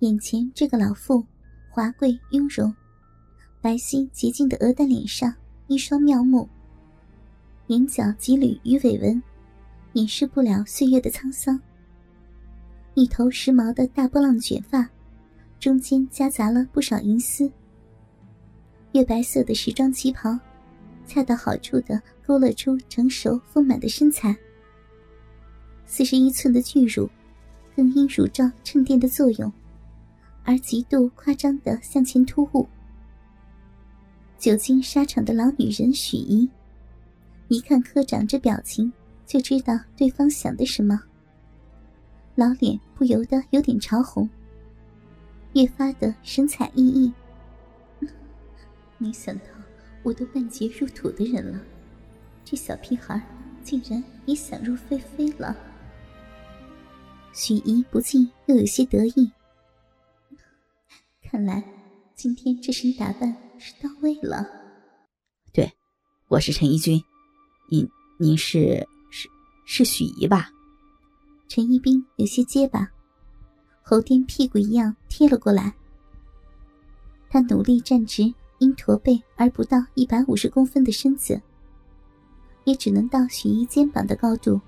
眼前这个老妇，华贵雍容，白皙洁净的鹅蛋脸上一双妙目，眼角几缕鱼尾纹，掩饰不了岁月的沧桑。一头时髦的大波浪卷发，中间夹杂了不少银丝。月白色的时装旗袍，恰到好处的勾勒出成熟丰满的身材。四十一寸的巨乳，更因乳罩衬垫的作用，而极度夸张的向前突兀。久经沙场的老女人许怡，一看科长这表情，就知道对方想的什么。老脸不由得有点潮红，越发的神采奕奕。没想到我都半截入土的人了，这小屁孩竟然也想入非非了。许怡不禁又有些得意，看来今天这身打扮是到位了。对，我是陈一军，您您是是是许姨吧？陈一冰有些结巴，猴颠屁股一样贴了过来。他努力站直因驼背而不到一百五十公分的身子，也只能到许姨肩膀的高度。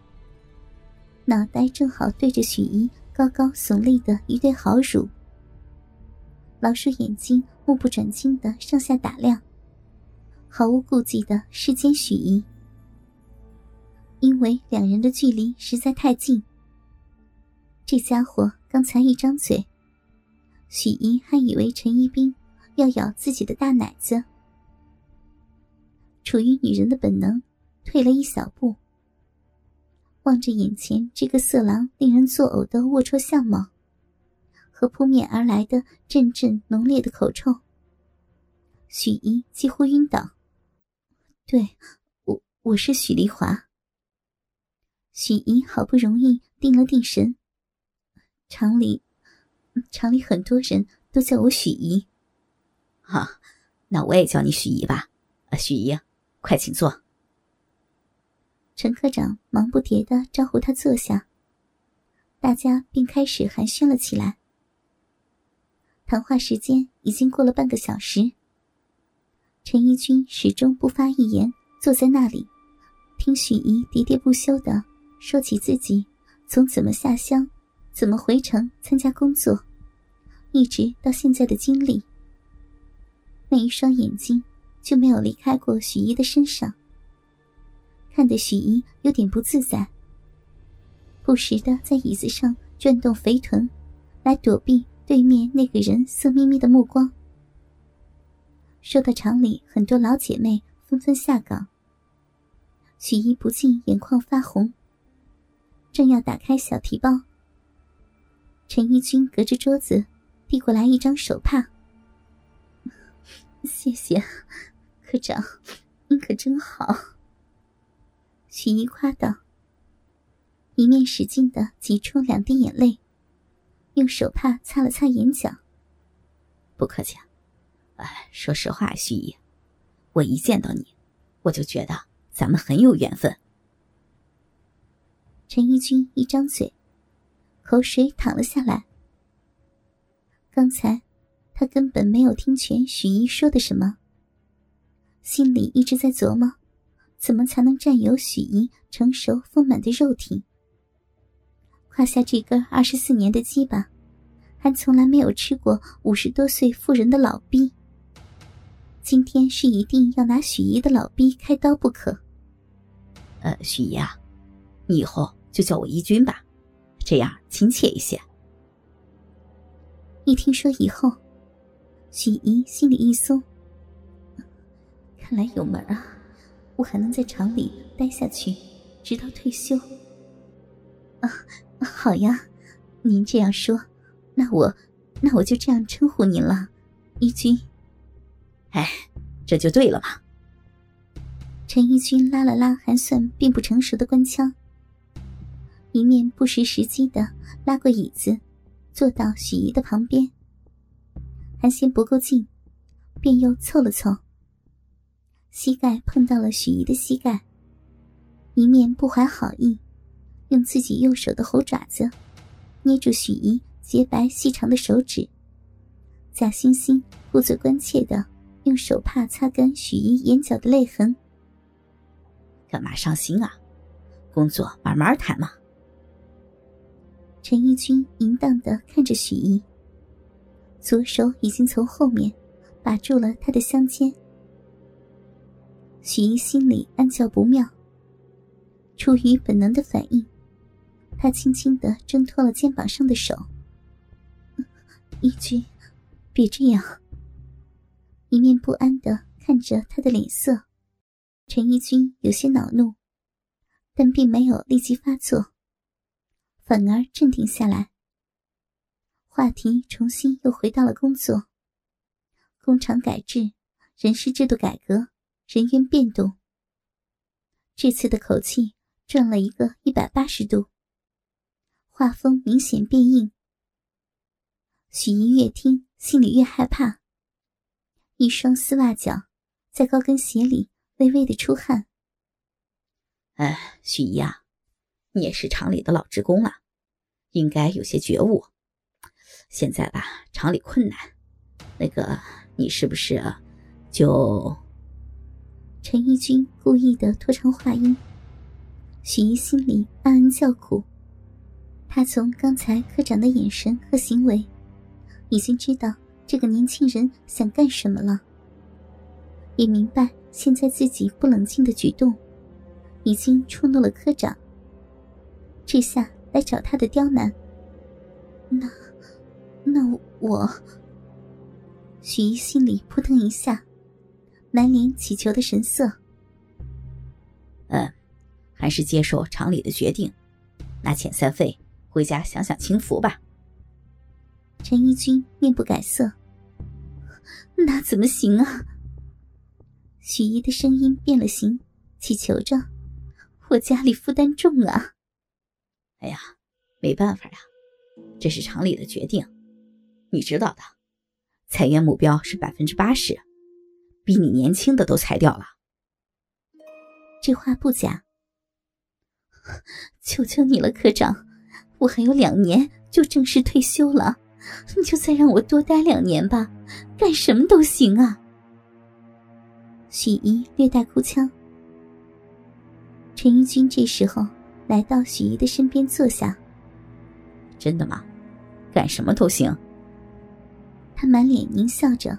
脑袋正好对着许姨高高耸立的一对好乳，老鼠眼睛目不转睛的上下打量，毫无顾忌的视奸许姨。因为两人的距离实在太近。这家伙刚才一张嘴，许怡还以为陈一冰要咬自己的大奶子。处于女人的本能，退了一小步，望着眼前这个色狼令人作呕的龌龊相貌，和扑面而来的阵阵浓烈的口臭，许怡几乎晕倒。对，我我是许丽华。许怡好不容易定了定神。厂里，厂里很多人都叫我许怡。啊，那我也叫你许怡吧。啊，许姨，快请坐。陈科长忙不迭的招呼他坐下，大家便开始寒暄了起来。谈话时间已经过了半个小时。陈一军始终不发一言，坐在那里，听许怡喋喋不休的说起自己从怎么下乡。怎么回城参加工作，一直到现在的经历，那一双眼睛就没有离开过许怡的身上，看得许怡有点不自在，不时的在椅子上转动肥臀，来躲避对面那个人色眯眯的目光。说到厂里很多老姐妹纷纷下岗，许一不禁眼眶发红，正要打开小提包。陈一军隔着桌子递过来一张手帕，谢谢科长，您可真好。许一夸道，一面使劲的挤出两滴眼泪，用手帕擦了擦眼角。不客气啊，哎，说实话，徐姨，我一见到你，我就觉得咱们很有缘分。陈一军一张嘴。口水淌了下来。刚才，他根本没有听全许一说的什么，心里一直在琢磨，怎么才能占有许一成熟丰满的肉体。胯下这根二十四年的鸡巴，还从来没有吃过五十多岁妇人的老逼。今天是一定要拿许姨的老逼开刀不可。呃，许姨啊，你以后就叫我一军吧。这样亲切一些。一听说以后，许姨心里一松。看来有门啊，我还能在厂里待下去，直到退休。啊，好呀，您这样说，那我，那我就这样称呼您了，一军。哎，这就对了嘛。陈一军拉了拉还算并不成熟的官腔。一面不失时机的拉过椅子，坐到许姨的旁边。还嫌不够近，便又凑了凑。膝盖碰到了许姨的膝盖，一面不怀好意，用自己右手的猴爪子捏住许姨洁白细长的手指。假惺惺不嘴关切的用手帕擦干许姨眼角的泪痕。干嘛伤心啊？工作慢慢谈嘛。陈一军淫荡的看着许姨，左手已经从后面把住了她的香肩。许姨心里暗叫不妙，出于本能的反应，他轻轻的挣脱了肩膀上的手。一军，别这样。一面不安的看着他的脸色，陈一军有些恼怒，但并没有立即发作。反而镇定下来，话题重新又回到了工作。工厂改制，人事制度改革，人员变动。这次的口气转了一个一百八十度，画风明显变硬。许怡越听，心里越害怕。一双丝袜脚在高跟鞋里微微的出汗。哎，许怡啊。你也是厂里的老职工了，应该有些觉悟。现在吧，厂里困难，那个你是不是就……陈一军故意的拖长话音，许怡心里暗暗叫苦。他从刚才科长的眼神和行为，已经知道这个年轻人想干什么了，也明白现在自己不冷静的举动，已经触怒了科长。这下来找他的刁难，那，那我……许一心里扑腾一下，满脸乞求的神色。嗯，还是接受厂里的决定，拿遣散费回家享享清福吧。陈一军面不改色。那怎么行啊？许怡的声音变了形，乞求着：“我家里负担重啊。”哎呀，没办法呀，这是厂里的决定，你知道的，裁员目标是百分之八十，比你年轻的都裁掉了。这话不假，求求你了，科长，我还有两年就正式退休了，你就再让我多待两年吧，干什么都行啊。许怡略带哭腔，陈一军这时候。来到许怡的身边坐下。真的吗？干什么都行。他满脸狞笑着，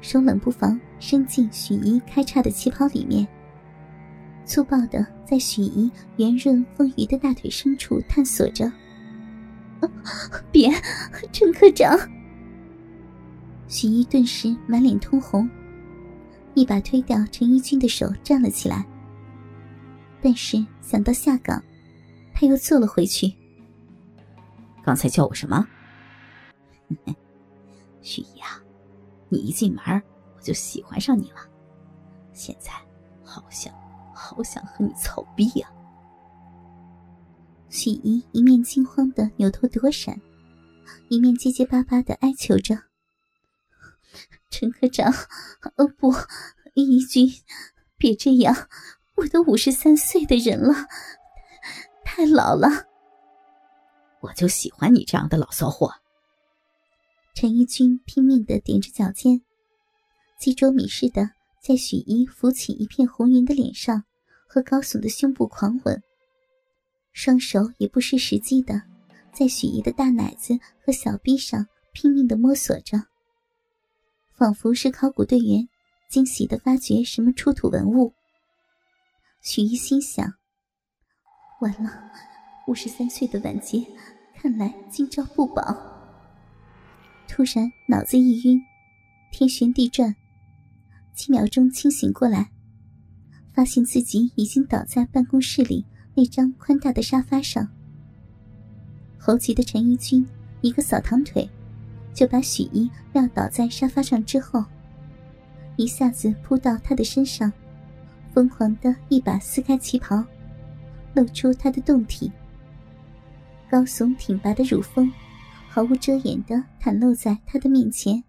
手冷不防伸进许怡开叉的旗袍里面，粗暴的在许怡圆润丰腴的大腿深处探索着。别，陈科长！许怡顿时满脸通红，一把推掉陈一军的手，站了起来。但是想到下岗，他又坐了回去。刚才叫我什么？许怡啊，你一进门我就喜欢上你了，现在好想好想和你操逼呀！许怡一面惊慌的扭头躲闪，一面结结巴巴的哀求着：“陈科长，哦不，义军，别这样。”我都五十三岁的人了，太老了。我就喜欢你这样的老骚货。陈一军拼命的踮着脚尖，鸡啄米似的在许一浮起一片红云的脸上和高耸的胸部狂吻，双手也不失时机的在许一的大奶子和小臂上拼命的摸索着，仿佛是考古队员惊喜的发掘什么出土文物。许一心想：“完了，五十三岁的晚节，看来今朝不保。”突然脑子一晕，天旋地转，几秒钟清醒过来，发现自己已经倒在办公室里那张宽大的沙发上。猴急的陈一军一个扫堂腿，就把许一撂倒在沙发上之后，一下子扑到他的身上。疯狂的一把撕开旗袍，露出他的胴体。高耸挺拔的乳峰，毫无遮掩的袒露在他的面前。